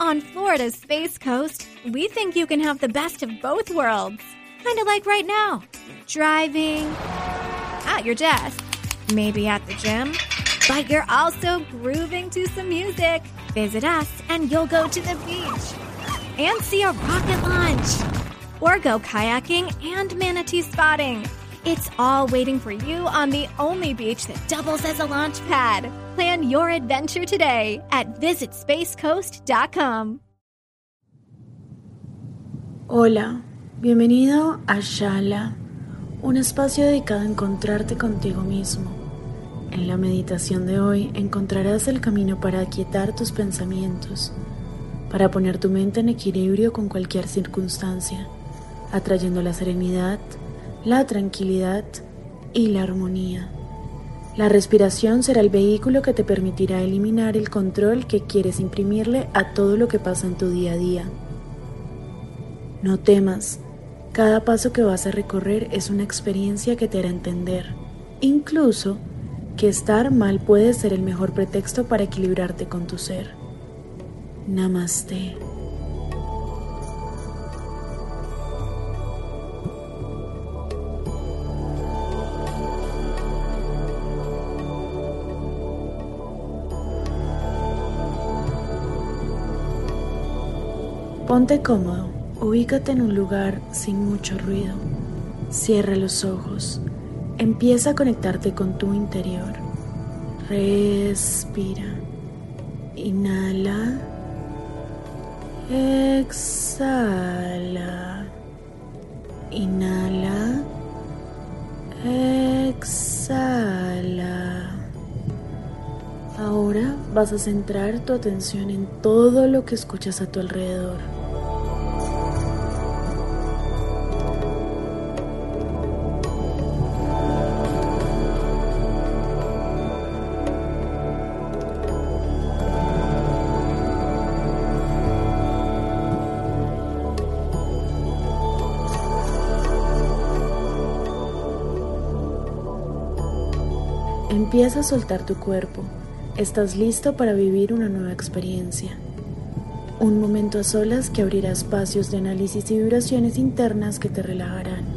On Florida's Space Coast, we think you can have the best of both worlds. Kind of like right now driving, at your desk, maybe at the gym, but you're also grooving to some music. Visit us and you'll go to the beach and see a rocket launch or go kayaking and manatee spotting. It's all waiting for you on the only beach that doubles as a launch pad. Plan your adventure today at visitspacecoast.com. Hola, bienvenido a Shala, un espacio dedicado a encontrarte contigo mismo. En la meditación de hoy encontrarás el camino para aquietar tus pensamientos, para poner tu mente en equilibrio con cualquier circunstancia, atrayendo la serenidad, la tranquilidad y la armonía. La respiración será el vehículo que te permitirá eliminar el control que quieres imprimirle a todo lo que pasa en tu día a día. No temas, cada paso que vas a recorrer es una experiencia que te hará entender, incluso que estar mal puede ser el mejor pretexto para equilibrarte con tu ser. Namaste. Ponte cómodo, ubícate en un lugar sin mucho ruido. Cierra los ojos. Empieza a conectarte con tu interior. Respira. Inhala. Exhala. Inhala. Exhala. Ahora vas a centrar tu atención en todo lo que escuchas a tu alrededor. Empieza a soltar tu cuerpo. Estás listo para vivir una nueva experiencia. Un momento a solas que abrirá espacios de análisis y vibraciones internas que te relajarán.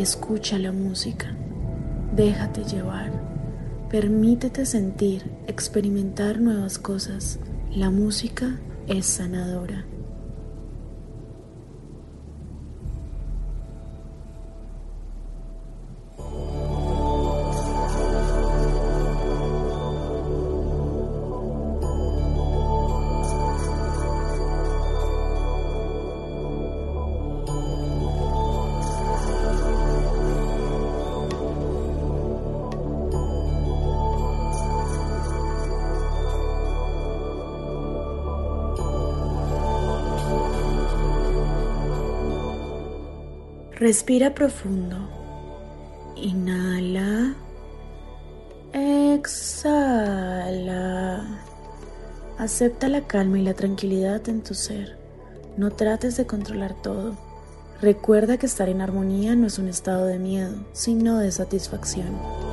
Escucha la música, déjate llevar, permítete sentir, experimentar nuevas cosas. La música es sanadora. Respira profundo. Inhala. Exhala. Acepta la calma y la tranquilidad en tu ser. No trates de controlar todo. Recuerda que estar en armonía no es un estado de miedo, sino de satisfacción.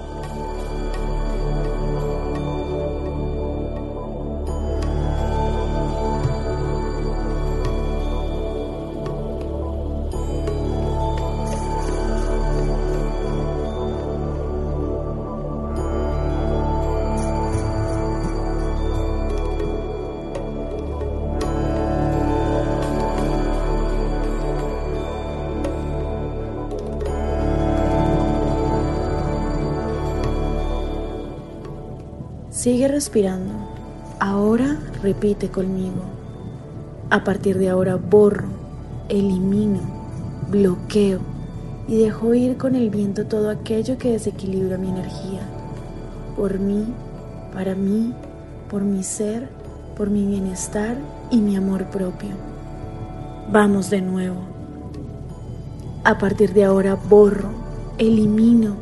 Sigue respirando. Ahora repite conmigo. A partir de ahora borro, elimino, bloqueo y dejo ir con el viento todo aquello que desequilibra mi energía. Por mí, para mí, por mi ser, por mi bienestar y mi amor propio. Vamos de nuevo. A partir de ahora borro, elimino,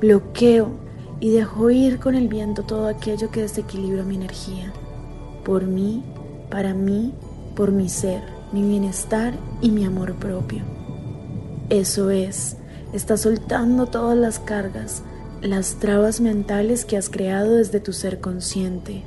bloqueo y dejo ir con el viento todo aquello que desequilibra mi energía. Por mí, para mí, por mi ser, mi bienestar y mi amor propio. Eso es, estás soltando todas las cargas, las trabas mentales que has creado desde tu ser consciente.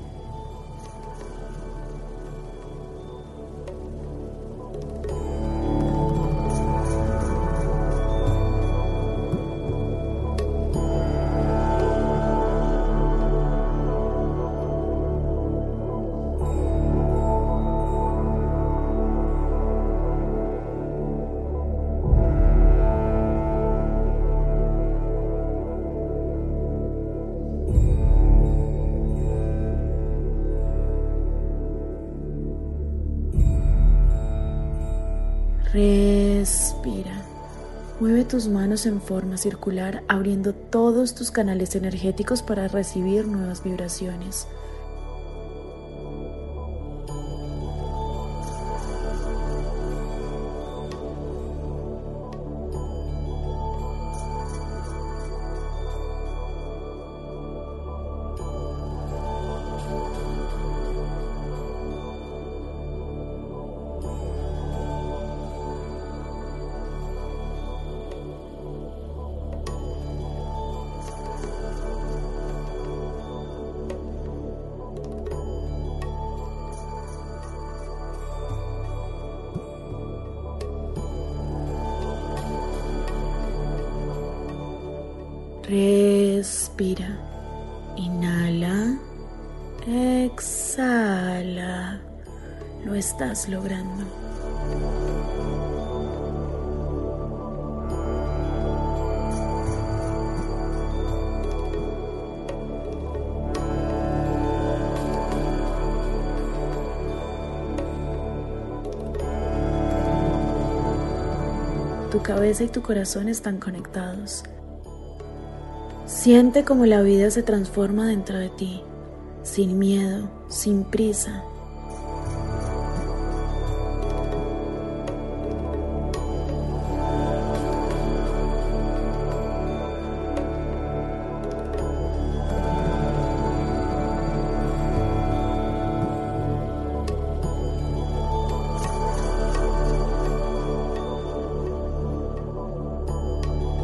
Respira. Mueve tus manos en forma circular abriendo todos tus canales energéticos para recibir nuevas vibraciones. Respira. Inhala. Exhala. Lo estás logrando. Tu cabeza y tu corazón están conectados. Siente como la vida se transforma dentro de ti, sin miedo, sin prisa.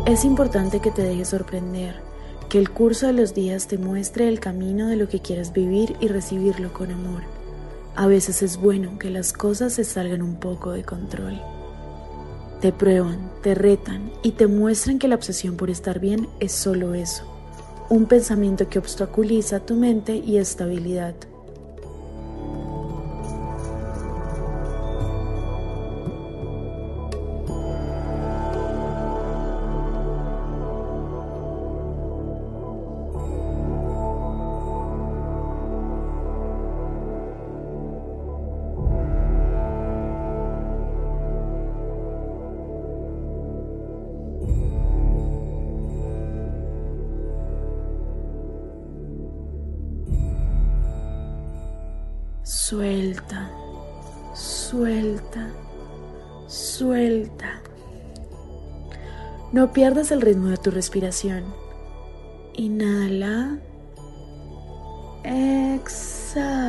Es importante que te dejes sorprender que el curso de los días te muestre el camino de lo que quieras vivir y recibirlo con amor. A veces es bueno que las cosas se salgan un poco de control. Te prueban, te retan y te muestran que la obsesión por estar bien es solo eso, un pensamiento que obstaculiza tu mente y estabilidad. Suelta, suelta, suelta. No pierdas el ritmo de tu respiración. Inhala. Exhala.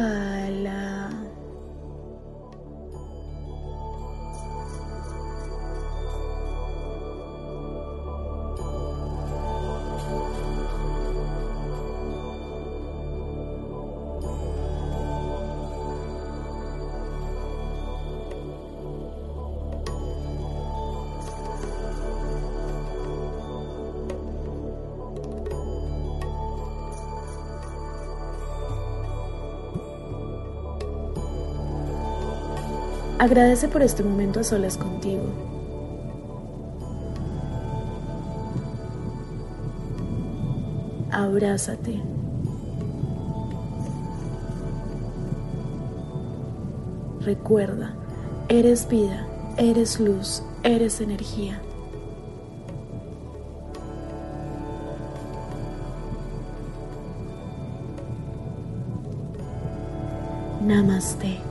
Agradece por este momento a solas contigo. Abrázate. Recuerda, eres vida, eres luz, eres energía. Namaste.